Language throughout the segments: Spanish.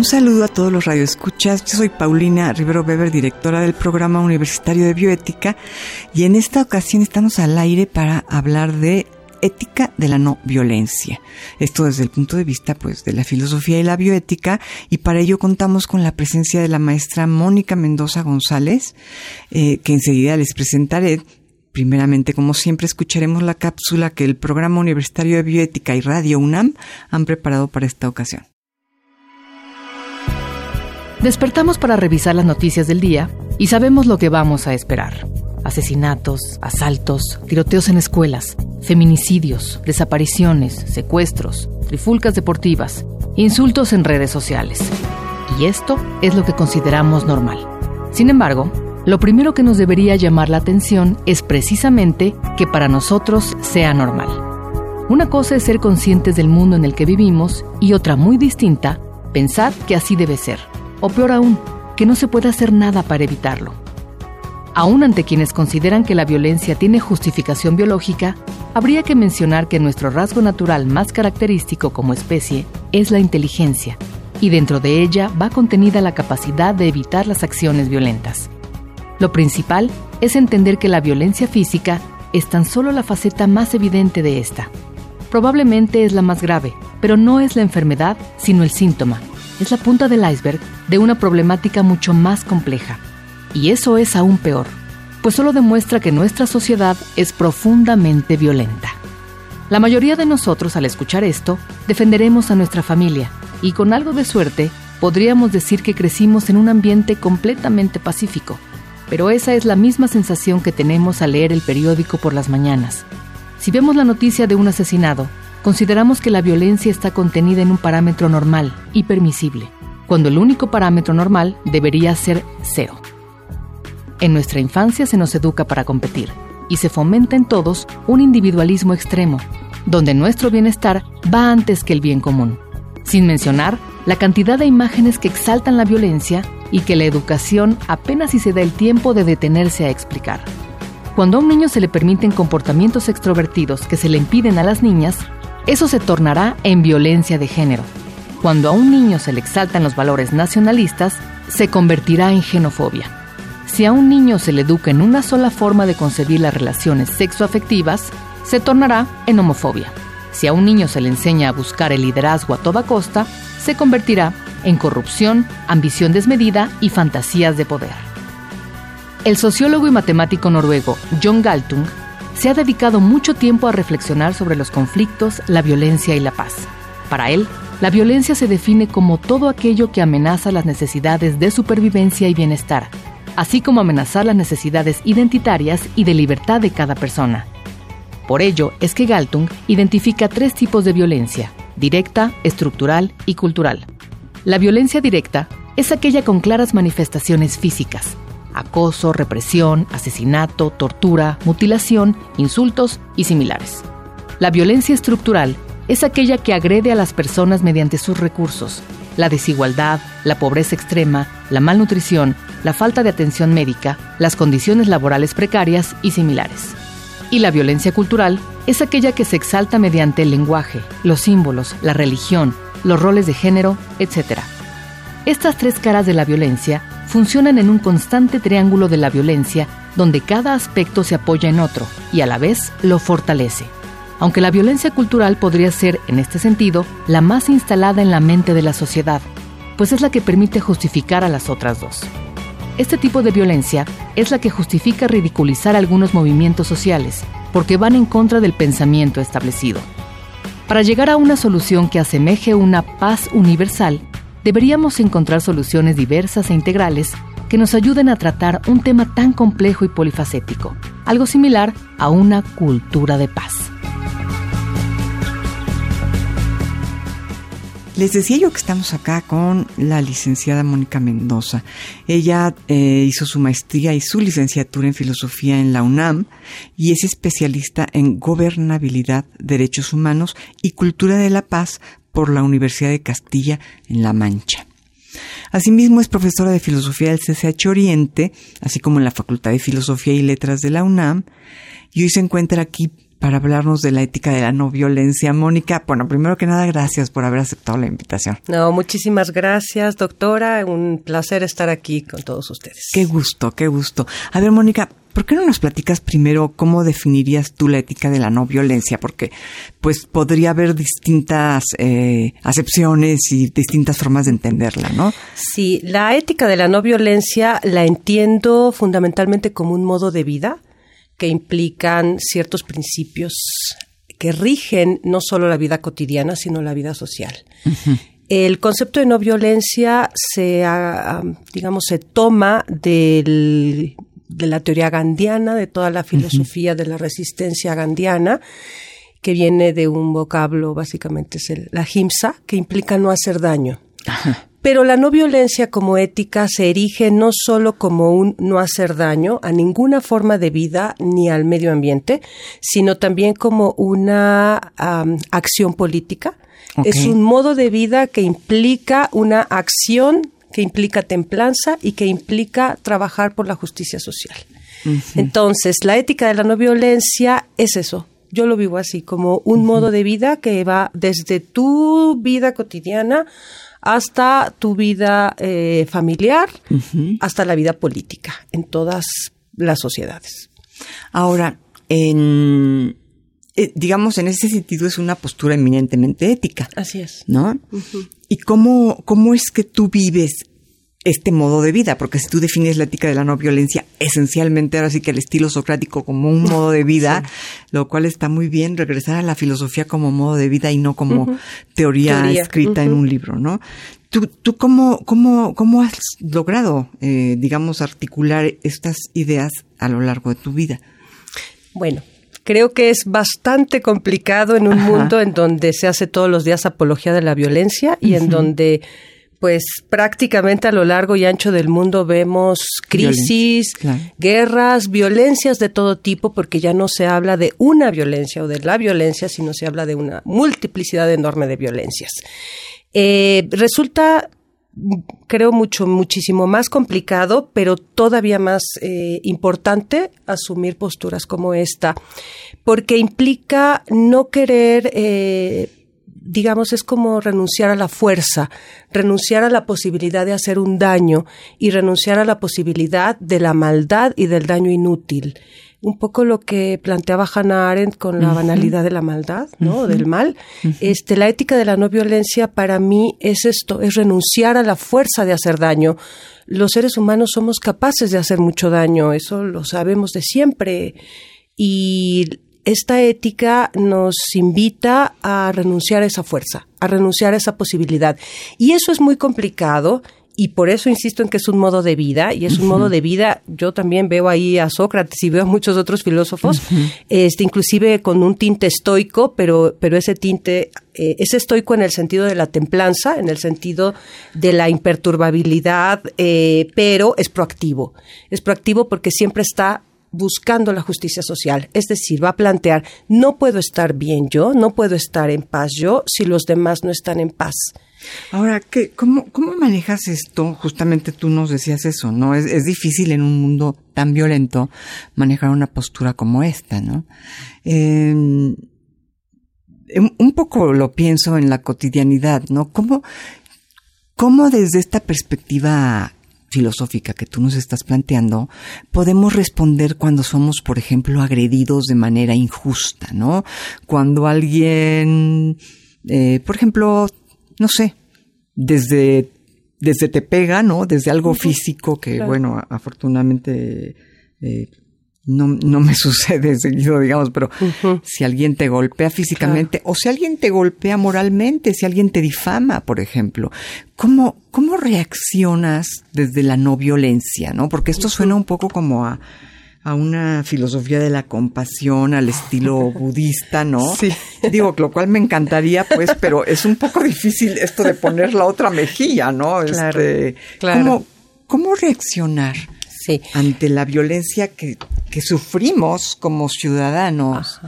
Un saludo a todos los radioescuchas. Yo soy Paulina Rivero Weber, directora del Programa Universitario de Bioética, y en esta ocasión estamos al aire para hablar de ética de la no violencia. Esto desde el punto de vista pues de la filosofía y la bioética y para ello contamos con la presencia de la maestra Mónica Mendoza González, eh, que enseguida les presentaré. Primeramente, como siempre, escucharemos la cápsula que el Programa Universitario de Bioética y Radio UNAM han preparado para esta ocasión. Despertamos para revisar las noticias del día y sabemos lo que vamos a esperar. Asesinatos, asaltos, tiroteos en escuelas, feminicidios, desapariciones, secuestros, trifulcas deportivas, insultos en redes sociales. Y esto es lo que consideramos normal. Sin embargo, lo primero que nos debería llamar la atención es precisamente que para nosotros sea normal. Una cosa es ser conscientes del mundo en el que vivimos y otra muy distinta, pensar que así debe ser o peor aún, que no se puede hacer nada para evitarlo. Aún ante quienes consideran que la violencia tiene justificación biológica, habría que mencionar que nuestro rasgo natural más característico como especie es la inteligencia, y dentro de ella va contenida la capacidad de evitar las acciones violentas. Lo principal es entender que la violencia física es tan solo la faceta más evidente de esta. Probablemente es la más grave, pero no es la enfermedad, sino el síntoma, es la punta del iceberg de una problemática mucho más compleja. Y eso es aún peor, pues solo demuestra que nuestra sociedad es profundamente violenta. La mayoría de nosotros al escuchar esto defenderemos a nuestra familia y con algo de suerte podríamos decir que crecimos en un ambiente completamente pacífico. Pero esa es la misma sensación que tenemos al leer el periódico por las mañanas. Si vemos la noticia de un asesinado, consideramos que la violencia está contenida en un parámetro normal y permisible, cuando el único parámetro normal debería ser cero. En nuestra infancia se nos educa para competir y se fomenta en todos un individualismo extremo, donde nuestro bienestar va antes que el bien común, sin mencionar la cantidad de imágenes que exaltan la violencia y que la educación apenas si se da el tiempo de detenerse a explicar. Cuando a un niño se le permiten comportamientos extrovertidos que se le impiden a las niñas, eso se tornará en violencia de género. Cuando a un niño se le exaltan los valores nacionalistas, se convertirá en xenofobia. Si a un niño se le educa en una sola forma de concebir las relaciones sexoafectivas, se tornará en homofobia. Si a un niño se le enseña a buscar el liderazgo a toda costa, se convertirá en corrupción, ambición desmedida y fantasías de poder. El sociólogo y matemático noruego John Galtung se ha dedicado mucho tiempo a reflexionar sobre los conflictos, la violencia y la paz. Para él, la violencia se define como todo aquello que amenaza las necesidades de supervivencia y bienestar, así como amenazar las necesidades identitarias y de libertad de cada persona. Por ello es que Galtung identifica tres tipos de violencia, directa, estructural y cultural. La violencia directa es aquella con claras manifestaciones físicas, acoso, represión, asesinato, tortura, mutilación, insultos y similares. La violencia estructural es aquella que agrede a las personas mediante sus recursos, la desigualdad, la pobreza extrema, la malnutrición, la falta de atención médica, las condiciones laborales precarias y similares. Y la violencia cultural es aquella que se exalta mediante el lenguaje, los símbolos, la religión, los roles de género, etc. Estas tres caras de la violencia funcionan en un constante triángulo de la violencia donde cada aspecto se apoya en otro y a la vez lo fortalece. Aunque la violencia cultural podría ser, en este sentido, la más instalada en la mente de la sociedad, pues es la que permite justificar a las otras dos. Este tipo de violencia es la que justifica ridiculizar algunos movimientos sociales, porque van en contra del pensamiento establecido. Para llegar a una solución que asemeje una paz universal, deberíamos encontrar soluciones diversas e integrales que nos ayuden a tratar un tema tan complejo y polifacético, algo similar a una cultura de paz. Les decía yo que estamos acá con la licenciada Mónica Mendoza. Ella eh, hizo su maestría y su licenciatura en filosofía en la UNAM y es especialista en gobernabilidad, derechos humanos y cultura de la paz por la Universidad de Castilla en La Mancha. Asimismo es profesora de filosofía del CCH Oriente, así como en la Facultad de Filosofía y Letras de la UNAM, y hoy se encuentra aquí para hablarnos de la ética de la no violencia. Mónica, bueno, primero que nada, gracias por haber aceptado la invitación. No, muchísimas gracias, doctora. Un placer estar aquí con todos ustedes. Qué gusto, qué gusto. A ver, Mónica, ¿por qué no nos platicas primero cómo definirías tú la ética de la no violencia? Porque, pues, podría haber distintas eh, acepciones y distintas formas de entenderla, ¿no? Sí, la ética de la no violencia la entiendo fundamentalmente como un modo de vida que implican ciertos principios que rigen no solo la vida cotidiana, sino la vida social. El concepto de no violencia se, ah, digamos, se toma de la teoría gandiana, de toda la filosofía de la resistencia gandiana, que viene de un vocablo, básicamente es la himsa, que implica no hacer daño. Pero la no violencia como ética se erige no solo como un no hacer daño a ninguna forma de vida ni al medio ambiente, sino también como una acción política. Es un modo de vida que implica una acción que implica templanza y que implica trabajar por la justicia social. Entonces, la ética de la no violencia es eso, yo lo vivo así, como un modo de vida que va desde tu vida cotidiana hasta tu vida eh, familiar, hasta la vida política, en todas las sociedades. Ahora, en, eh, digamos, en ese sentido es una postura eminentemente ética. Así es. ¿No? ¿Y cómo, cómo es que tú vives este modo de vida, porque si tú defines la ética de la no violencia, esencialmente ahora sí que el estilo socrático como un modo de vida, lo cual está muy bien, regresar a la filosofía como modo de vida y no como teoría, escrita en un libro, ¿no? ¿Tú, tú cómo, cómo, cómo has logrado, eh, digamos, articular estas ideas a lo largo de tu vida? Bueno, creo que es bastante complicado en un mundo en donde se hace todos los días apología de la violencia y en donde pues prácticamente a lo largo y ancho del mundo vemos crisis, guerras, violencias de todo tipo, porque ya no se habla de una violencia o de la violencia, sino se habla de una multiplicidad enorme de violencias. Eh, resulta creo mucho, muchísimo más complicado, pero todavía más eh, importante asumir posturas como esta, porque implica no querer eh, digamos, es como renunciar a la fuerza, renunciar a la posibilidad de hacer un daño y renunciar a la posibilidad de la maldad y del daño inútil. Un poco lo que planteaba Hannah Arendt con la banalidad de la maldad, ¿no? Del mal. Este, la ética de la no violencia para mí es esto, es renunciar a la fuerza de hacer daño. Los seres humanos somos capaces de hacer mucho daño, eso lo sabemos de siempre. Y esta ética nos invita a renunciar a esa fuerza, a renunciar a esa posibilidad. Y eso es muy complicado y por eso insisto en que es un modo de vida y es un modo de vida. Yo también veo ahí a Sócrates y veo a muchos otros filósofos, este, inclusive con un tinte estoico, pero, pero ese tinte eh, es estoico en el sentido de la templanza, en el sentido de la imperturbabilidad, eh, pero es proactivo. Es proactivo porque siempre está buscando la justicia social. Es decir, va a plantear, no puedo estar bien yo, no puedo estar en paz yo si los demás no están en paz. Ahora, ¿qué, cómo, ¿cómo manejas esto? Justamente tú nos decías eso, ¿no? Es, es difícil en un mundo tan violento manejar una postura como esta, ¿no? Eh, un poco lo pienso en la cotidianidad, ¿no? ¿Cómo, cómo desde esta perspectiva filosófica que tú nos estás planteando, podemos responder cuando somos, por ejemplo, agredidos de manera injusta, ¿no? Cuando alguien, eh, por ejemplo, no sé, desde, desde te pega, ¿no? Desde algo físico que, bueno, afortunadamente, eh, no, no me sucede seguido, digamos, pero si alguien te golpea físicamente o si alguien te golpea moralmente, si alguien te difama, por ejemplo, ¿cómo, cómo reaccionas desde la no violencia, no? Porque esto suena un poco como a, a una filosofía de la compasión al estilo budista, ¿no? Sí. Digo, lo cual me encantaría, pues, pero es un poco difícil esto de poner la otra mejilla, ¿no? Claro, Este, claro. ¿cómo, cómo reaccionar Sí. ante la violencia que, que sufrimos como ciudadanos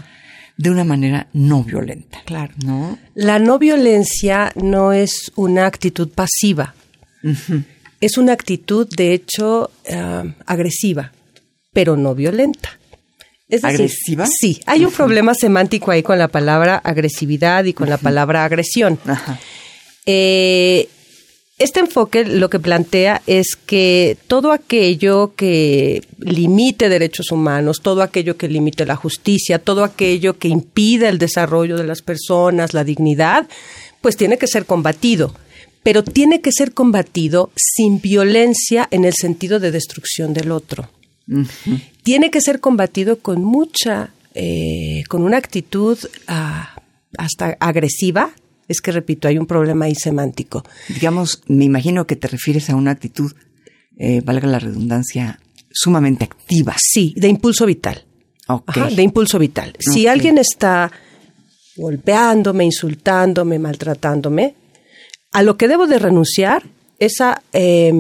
de una manera no violenta? Claro. ¿No? La no violencia no es una actitud pasiva, es una actitud, de hecho, eh, agresiva, pero no violenta. Es decir, ¿Agresiva? Sí, hay un problema semántico ahí con la palabra agresividad y con la palabra agresión. Ajá. Eh, este enfoque lo que plantea es que todo aquello que limite derechos humanos, todo aquello que limite la justicia, todo aquello que impida el desarrollo de las personas, la dignidad, pues tiene que ser combatido. Pero tiene que ser combatido sin violencia en el sentido de destrucción del otro. Tiene que ser combatido con mucha, eh, con una actitud ah, hasta agresiva. Es que, repito, hay un problema ahí semántico. Digamos, me imagino que te refieres a una actitud, eh, valga la redundancia, sumamente activa. Sí, de impulso vital. Ajá, de impulso vital. Si alguien está golpeándome, insultándome, maltratándome, a lo que debo de renunciar es a, eh,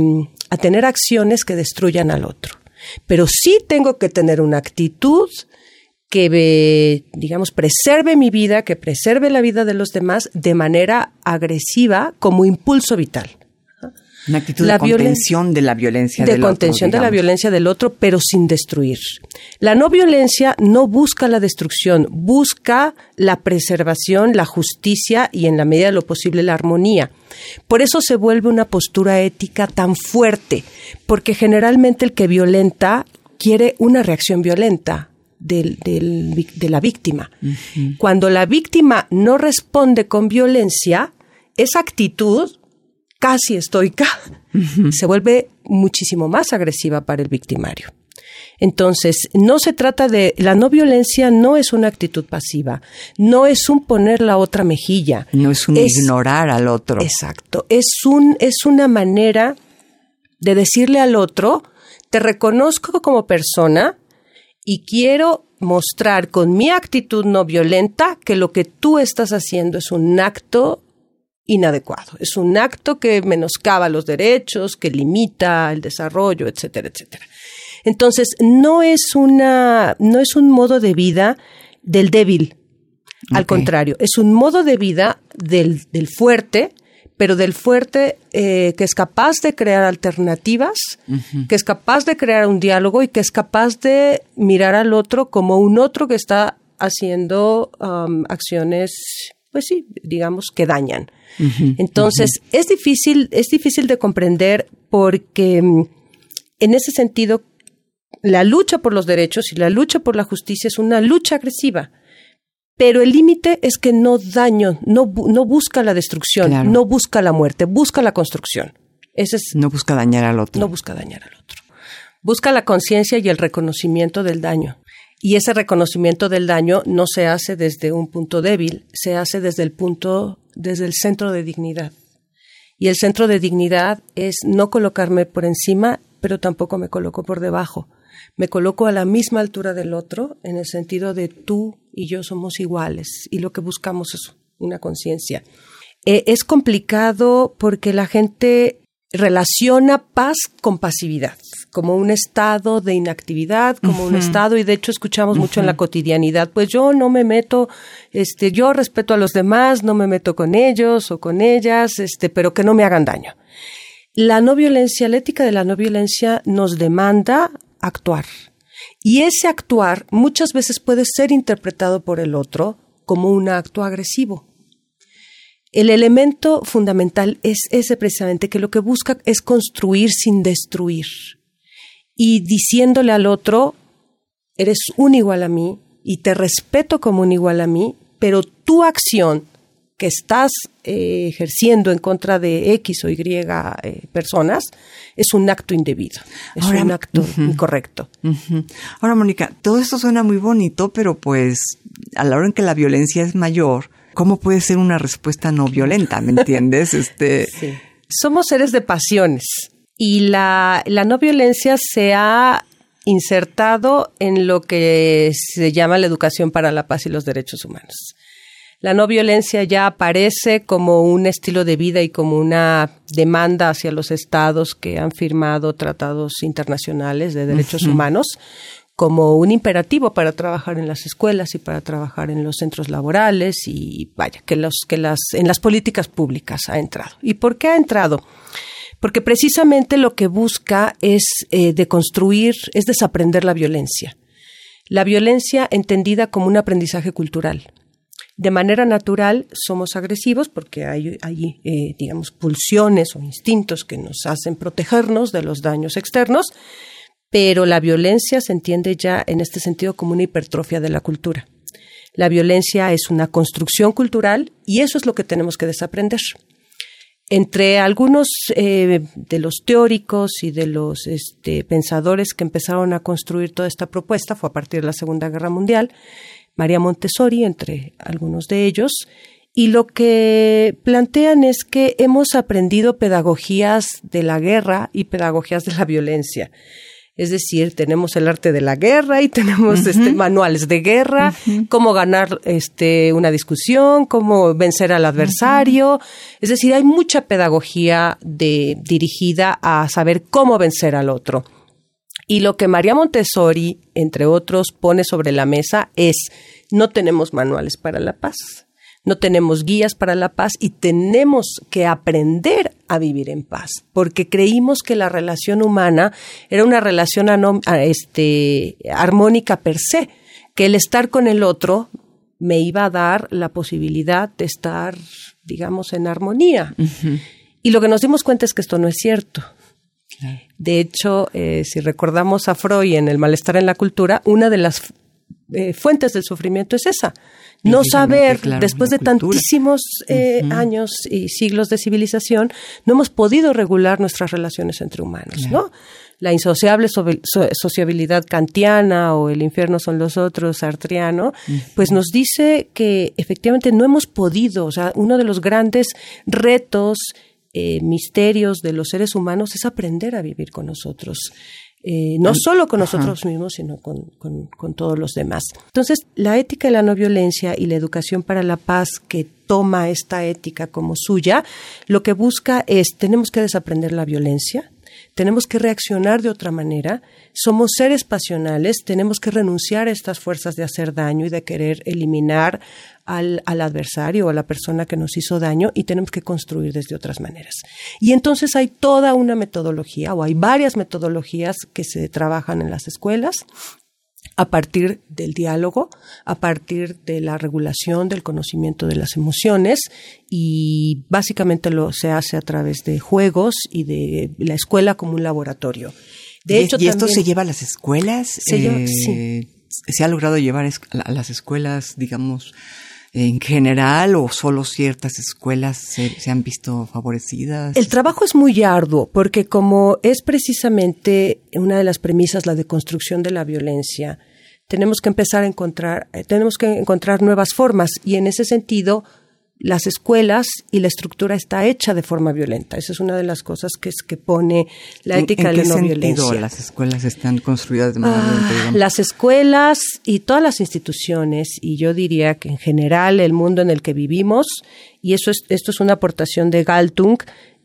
a tener acciones que destruyan al otro. Pero sí tengo que tener una actitud que, eh, digamos, preserve mi vida, que preserve la vida de los demás de manera agresiva como impulso vital. Una actitud La de contención de la violencia de del otro, contención de la violencia del otro, pero sin destruir. La no violencia no busca la destrucción, busca la preservación, la justicia y en la medida de lo posible la armonía. Por eso se vuelve una postura ética tan fuerte, porque generalmente el que violenta quiere una reacción violenta del- del vic- de la víctima. Cuando la víctima no responde con violencia, esa actitud casi estoica, se vuelve muchísimo más agresiva para el victimario. Entonces, no se trata de, la no violencia no es una actitud pasiva, no es un poner la otra mejilla. No es un ignorar al otro. Exacto, es un, es una manera de decirle al otro, te reconozco como persona y quiero mostrar con mi actitud no violenta que lo que tú estás haciendo es un acto inadecuado, es un acto que menoscaba los derechos, que limita el desarrollo, etcétera, etcétera. Entonces, no es una, no es un modo de vida del débil. Al contrario, es un modo de vida del, del fuerte, pero del fuerte eh, que es capaz de crear alternativas, que es capaz de crear un diálogo y que es capaz de mirar al otro como un otro que está haciendo um, acciones, pues sí, digamos, que dañan. Entonces, es difícil, es difícil de comprender porque mm, en ese sentido, la lucha por los derechos y la lucha por la justicia es una lucha agresiva. Pero el límite es que no daño, no, no busca la destrucción, Claro. no busca la muerte, busca la construcción. Ese es, No busca dañar al otro. no busca dañar al otro. Busca la conciencia y el reconocimiento del daño. Y ese reconocimiento del daño no se hace desde un punto débil, se hace desde el punto, desde el centro de dignidad. Y el centro de dignidad es no colocarme por encima, pero tampoco me coloco por debajo. Me coloco a la misma altura del otro en el sentido de tú y yo somos iguales y lo que buscamos es una conciencia. Eh, es complicado porque la gente relaciona paz con pasividad, como un estado de inactividad, como un estado, y de hecho escuchamos mucho en la cotidianidad, pues yo no me meto, este, yo respeto a los demás, no me meto con ellos o con ellas, este, pero que no me hagan daño. La no violencia, la ética de la no violencia nos demanda actuar. Y ese actuar muchas veces puede ser interpretado por el otro como un acto agresivo. El elemento fundamental es ese precisamente, que lo que busca es construir sin destruir. Y diciéndole al otro, eres un igual a mí y te respeto como un igual a mí, pero tu acción que estás eh, ejerciendo en contra de X o Y eh, personas es un acto indebido, es Ahora, un acto incorrecto. Ahora, Mónica, todo esto suena muy bonito, pero pues a la hora en que la violencia es mayor, ¿cómo puede ser una respuesta no violenta? ¿Me entiendes? Este, Somos seres de pasiones y la, la no violencia se ha insertado en lo que se llama la educación para la paz y los derechos humanos. La no violencia ya aparece como un estilo de vida y como una demanda hacia los estados que han firmado tratados internacionales de derechos humanos como un imperativo para trabajar en las escuelas y para trabajar en los centros laborales y vaya que los que las en las políticas públicas ha entrado. ¿Y por qué ha entrado? Porque precisamente lo que busca es eh, deconstruir, es desaprender la violencia. La violencia entendida como un aprendizaje cultural de manera natural somos agresivos porque hay, eh, digamos, pulsiones o instintos que nos hacen protegernos de los daños externos, pero la violencia se entiende ya en este sentido como una hipertrofia de la cultura. La violencia es una construcción cultural y eso es lo que tenemos que desaprender. Entre algunos eh, de los teóricos y de los este, pensadores que empezaron a construir toda esta propuesta, fue a partir de la Segunda Guerra Mundial, María Montessori, entre algunos de ellos, y lo que plantean es que hemos aprendido pedagogías de la guerra y pedagogías de la violencia. Es decir, tenemos el arte de la guerra y tenemos este, manuales de guerra, cómo ganar este, una discusión, cómo vencer al adversario. Es decir, hay mucha pedagogía de, dirigida a saber cómo vencer al otro. Y lo que María Montessori, entre otros, pone sobre la mesa es, no tenemos manuales para la paz, no tenemos guías para la paz y tenemos que aprender a vivir en paz, porque creímos que la relación humana era una relación este, armónica per se, que el estar con el otro me iba a dar la posibilidad de estar, digamos, en armonía. Y lo que nos dimos cuenta es que esto no es cierto. De hecho, eh, si recordamos a Freud en El malestar en la cultura, una de las eh, fuentes del sufrimiento es esa. No saber, después de tantísimos eh, años y siglos de civilización, no hemos podido regular nuestras relaciones entre humanos, ¿no? La insociable sociabilidad kantiana o el infierno son los otros, sartriano, pues nos dice que efectivamente no hemos podido, o sea, uno de los grandes retos eh, misterios de los seres humanos es aprender a vivir con nosotros. Eh, no solo con nosotros mismos, sino con, con, todos los demás. Entonces, la ética de la no violencia y la educación para la paz que toma esta ética como suya, lo que busca es, tenemos que desaprender la violencia, tenemos que reaccionar de otra manera, somos seres pasionales, tenemos que renunciar a estas fuerzas de hacer daño y de querer eliminar al, al, adversario o a la persona que nos hizo daño y tenemos que construir desde otras maneras. Y entonces hay toda una metodología o hay varias metodologías que se trabajan en las escuelas a partir del diálogo, a partir de la regulación del conocimiento de las emociones y básicamente lo se hace a través de juegos y de la escuela como un laboratorio. De ¿Y, hecho, ¿y esto se lleva a las escuelas? Se, eh, ¿Se ha logrado llevar a las escuelas, digamos, en general o solo ciertas escuelas se, han visto favorecidas? El trabajo es muy arduo porque como es precisamente una de las premisas la deconstrucción de la violencia, tenemos que empezar a encontrar, eh, tenemos que encontrar nuevas formas y en ese sentido las escuelas y la estructura está hecha de forma violenta. Esa es una de las cosas que es que pone la ética de la no violencia. las escuelas están construidas de manera ah, violenta? Las escuelas y todas las instituciones, y yo diría que en general el mundo en el que vivimos, y eso es, esto es una aportación de Galtung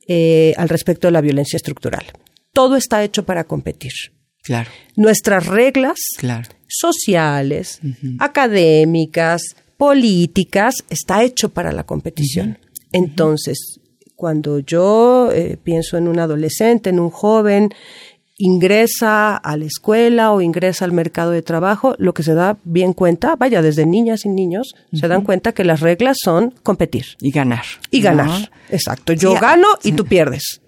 eh, al respecto de la violencia estructural. Todo está hecho para competir. Claro. Nuestras reglas sociales, académicas, políticas, está hecho para la competición. Entonces, cuando yo eh, pienso en un adolescente, en un joven, ingresa a la escuela o ingresa al mercado de trabajo, lo que se da bien cuenta, vaya, desde niñas y niños, se dan cuenta que las reglas son competir. Y ganar. Y ganar. Exacto. Yo gano y tú pierdes.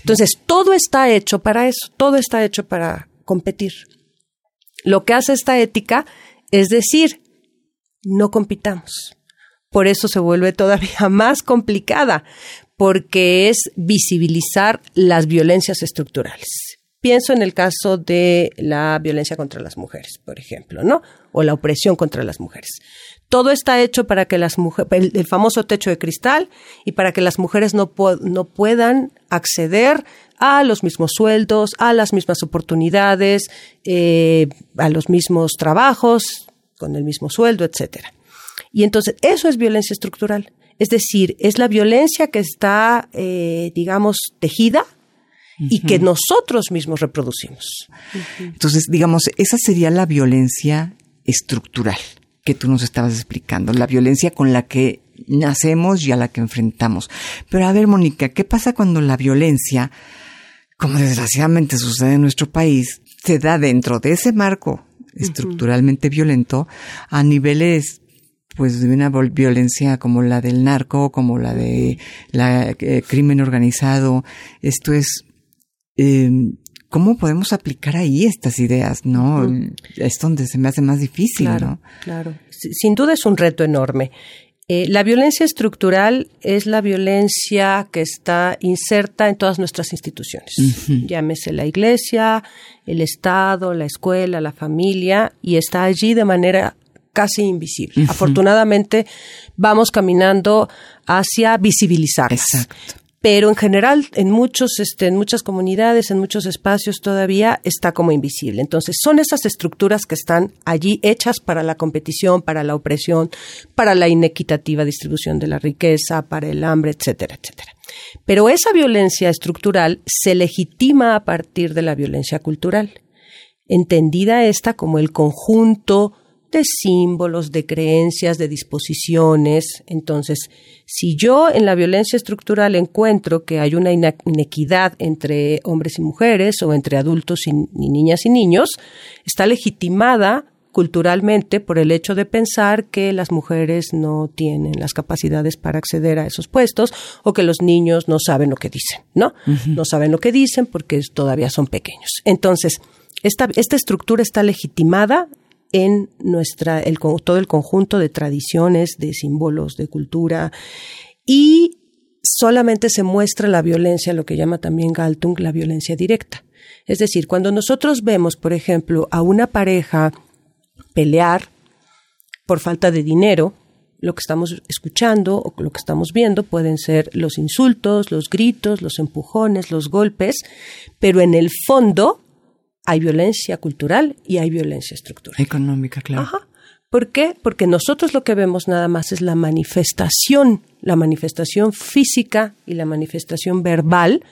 Entonces, todo está hecho para eso, todo está hecho para competir. Lo que hace esta ética es decir, no compitamos. Por eso se vuelve todavía más complicada, porque es visibilizar las violencias estructurales. Pienso en el caso de la violencia contra las mujeres, por ejemplo, ¿no? O la opresión contra las mujeres. Todo está hecho para que las mujeres, el, famoso techo de cristal, y para que las mujeres no, puedan acceder a los mismos sueldos, a las mismas oportunidades, eh, a los mismos trabajos, con el mismo sueldo, etcétera. Y entonces eso es violencia estructural. Es decir, es la violencia que está, eh, digamos, tejida y que nosotros mismos reproducimos. Entonces, digamos, esa sería la violencia estructural que tú nos estabas explicando, la violencia con la que nacemos y a la que enfrentamos. Pero a ver, Mónica, ¿qué pasa cuando la violencia, como desgraciadamente sucede en nuestro país, se da dentro de ese marco estructuralmente violento a niveles pues de una violencia como la del narco, como la de la eh, crimen organizado. Esto es eh, ¿cómo podemos aplicar ahí estas ideas? No, es donde se me hace más difícil, ¿no? Claro, sin duda es un reto enorme. Eh, la violencia estructural es la violencia que está inserta en todas nuestras instituciones. Llámese la iglesia, el Estado, la escuela, la familia, y está allí de manera casi invisible. Afortunadamente vamos caminando hacia visibilizar. Exacto pero en general en muchos este, en muchas comunidades en muchos espacios todavía está como invisible. Entonces son esas estructuras que están allí hechas para la competición para la opresión para la inequitativa distribución de la riqueza para el hambre etcétera etcétera. Pero esa violencia estructural se legitima a partir de la violencia cultural entendida esta como el conjunto de símbolos, de creencias, de disposiciones. Entonces, si yo en la violencia estructural encuentro que hay una inequidad entre hombres y mujeres o entre adultos y, niñas y niños, está legitimada culturalmente por el hecho de pensar que las mujeres no tienen las capacidades para acceder a esos puestos o que los niños no saben lo que dicen, ¿no? No saben lo que dicen porque todavía son pequeños. Entonces, esta, esta estructura está legitimada en nuestra, el, todo el conjunto de tradiciones, de símbolos, de cultura y solamente se muestra la violencia, lo que llama también Galtung la violencia directa. Es decir, cuando nosotros vemos, por ejemplo, a una pareja pelear por falta de dinero, lo que estamos escuchando o lo que estamos viendo pueden ser los insultos, los gritos, los empujones, los golpes, pero en el fondo hay violencia cultural y hay violencia estructural. Económica, claro. Ajá. ¿Por qué? Porque nosotros lo que vemos nada más es la manifestación, la manifestación física y la manifestación verbal,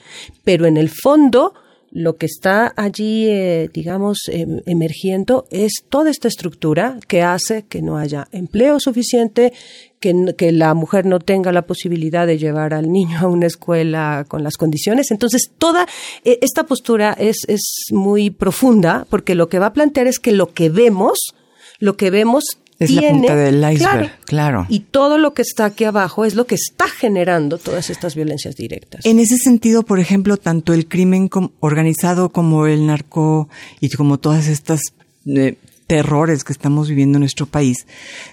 pero en el fondo lo que está allí, eh, digamos, em, emergiendo es toda esta estructura que hace que no haya empleo suficiente, que, que, la mujer no tenga la posibilidad de llevar al niño a una escuela con las condiciones. Entonces, toda eh, esta postura es, es muy profunda porque lo que va a plantear es que lo que vemos, lo que vemos es la punta del iceberg, claro, Y todo lo que está aquí abajo es lo que está generando todas estas violencias directas. En ese sentido, por ejemplo, tanto el crimen organizado como el narco y como todas estas eh, terrores que estamos viviendo en nuestro país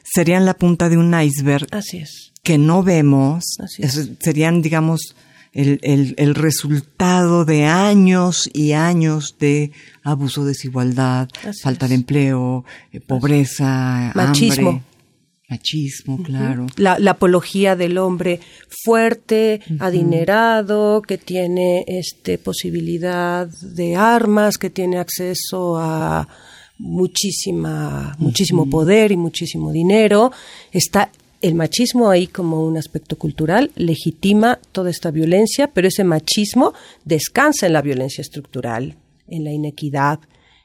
serían la punta de un iceberg. Así es. Que no vemos. Así es. Serían, digamos, el, el, el, resultado de años y años de abuso, desigualdad, falta de empleo, eh, pobreza, machismo. Machismo, claro. La, la, apología del hombre fuerte, adinerado, que tiene este posibilidad de armas, que tiene acceso a muchísima, muchísimo poder y muchísimo dinero, está el machismo ahí como un aspecto cultural legitima toda esta violencia, pero ese machismo descansa en la violencia estructural, en la inequidad,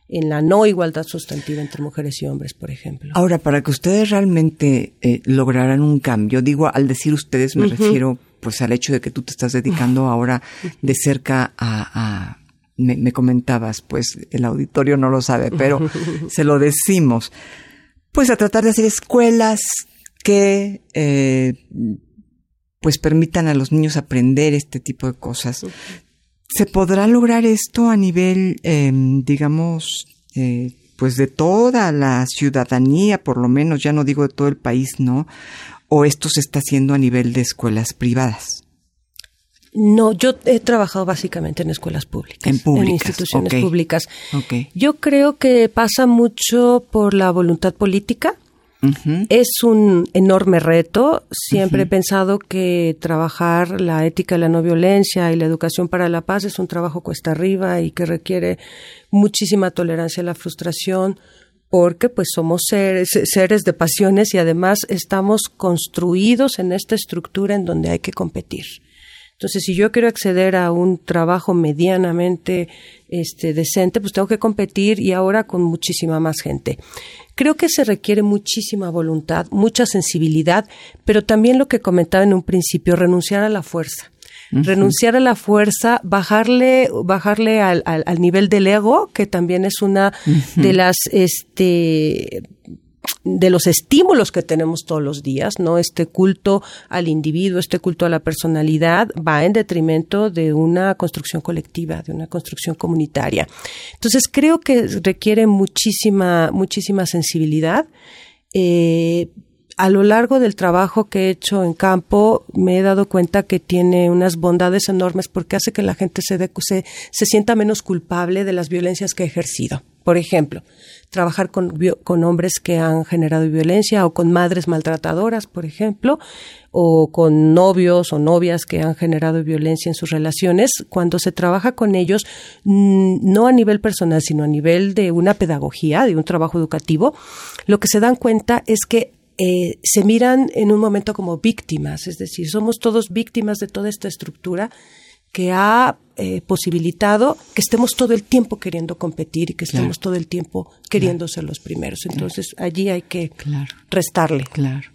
en la no igualdad sustantiva entre mujeres y hombres, por ejemplo. Ahora, para que ustedes realmente eh, lograran un cambio, digo, al decir ustedes me refiero pues al hecho de que tú te estás dedicando ahora de cerca a, me, me, comentabas, pues el auditorio no lo sabe, pero se lo decimos, pues a tratar de hacer escuelas que eh, pues permitan a los niños aprender este tipo de cosas. ¿Se podrá lograr esto a nivel, em, digamos, eh, pues de toda la ciudadanía, por lo menos, ya no digo de todo el país, ¿no? ¿O esto se está haciendo a nivel de escuelas privadas? No, yo he trabajado básicamente en escuelas públicas. En públicas. En instituciones públicas. Yo creo que pasa mucho por la voluntad política Es un enorme reto. Siempre he pensado que trabajar la ética de la no violencia y la educación para la paz es un trabajo cuesta arriba y que requiere muchísima tolerancia a la frustración porque pues somos seres, seres de pasiones y además estamos construidos en esta estructura en donde hay que competir. Entonces, si yo quiero acceder a un trabajo medianamente este, decente, pues tengo que competir y ahora con muchísima más gente. Creo que se requiere muchísima voluntad, mucha sensibilidad, pero también lo que comentaba en un principio, renunciar a la fuerza. Renunciar a la fuerza, bajarle, bajarle al, al, nivel del ego, que también es una de las, este, de los estímulos que tenemos todos los días, ¿no? Este culto al individuo, este culto a la personalidad va en detrimento de una construcción colectiva, de una construcción comunitaria. Entonces creo que requiere muchísima, muchísima sensibilidad. Eh, a lo largo del trabajo que he hecho en campo, me he dado cuenta que tiene unas bondades enormes porque hace que la gente se, se, se sienta menos culpable de las violencias que ha ejercido. Por ejemplo, trabajar con, con hombres que han generado violencia o con madres maltratadoras, por ejemplo, o con novios o novias que han generado violencia en sus relaciones, cuando se trabaja con ellos, mm, no a nivel personal, sino a nivel de una pedagogía, de un trabajo educativo, lo que se dan cuenta es que eh, se miran en un momento como víctimas, es decir, somos todos víctimas de toda esta estructura que ha eh, posibilitado que estemos todo el tiempo queriendo competir y que estemos todo el tiempo queriendo ser los primeros. Entonces allí hay que restarle. Claro.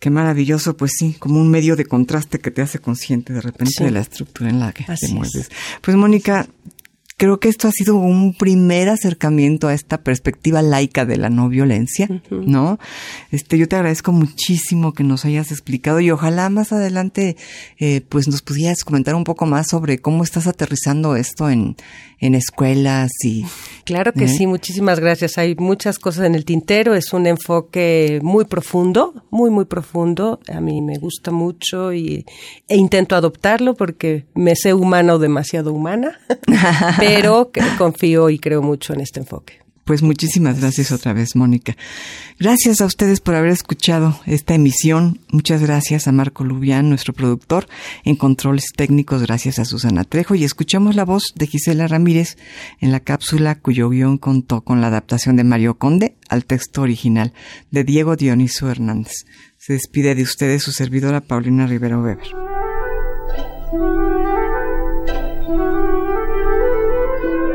Qué maravilloso, pues sí, como un medio de contraste que te hace consciente de repente de la estructura en la que te mueves. Pues Mónica, creo que esto ha sido un primer acercamiento a esta perspectiva laica de la no violencia, ¿no? Este, yo te agradezco muchísimo que nos hayas explicado y ojalá más adelante, eh, pues nos pudieras comentar un poco más sobre cómo estás aterrizando esto en, en escuelas y... Claro que ¿eh? sí, muchísimas gracias. Hay muchas cosas en el tintero, es un enfoque muy profundo, muy, muy profundo. A mí me gusta mucho y, e intento adoptarlo porque me sé humana o demasiado humana, pero confío y creo mucho en este enfoque. Pues muchísimas gracias otra vez, Mónica. Gracias a ustedes por haber escuchado esta emisión. Muchas gracias a Marco Lubián, nuestro productor, en controles técnicos, gracias a Susana Trejo. Y escuchamos la voz de Gisela Ramírez en la cápsula cuyo guion contó con la adaptación de Mario Conde al texto original de Diego Dioniso Hernández. Se despide de ustedes su servidora Paulina Rivero Weber.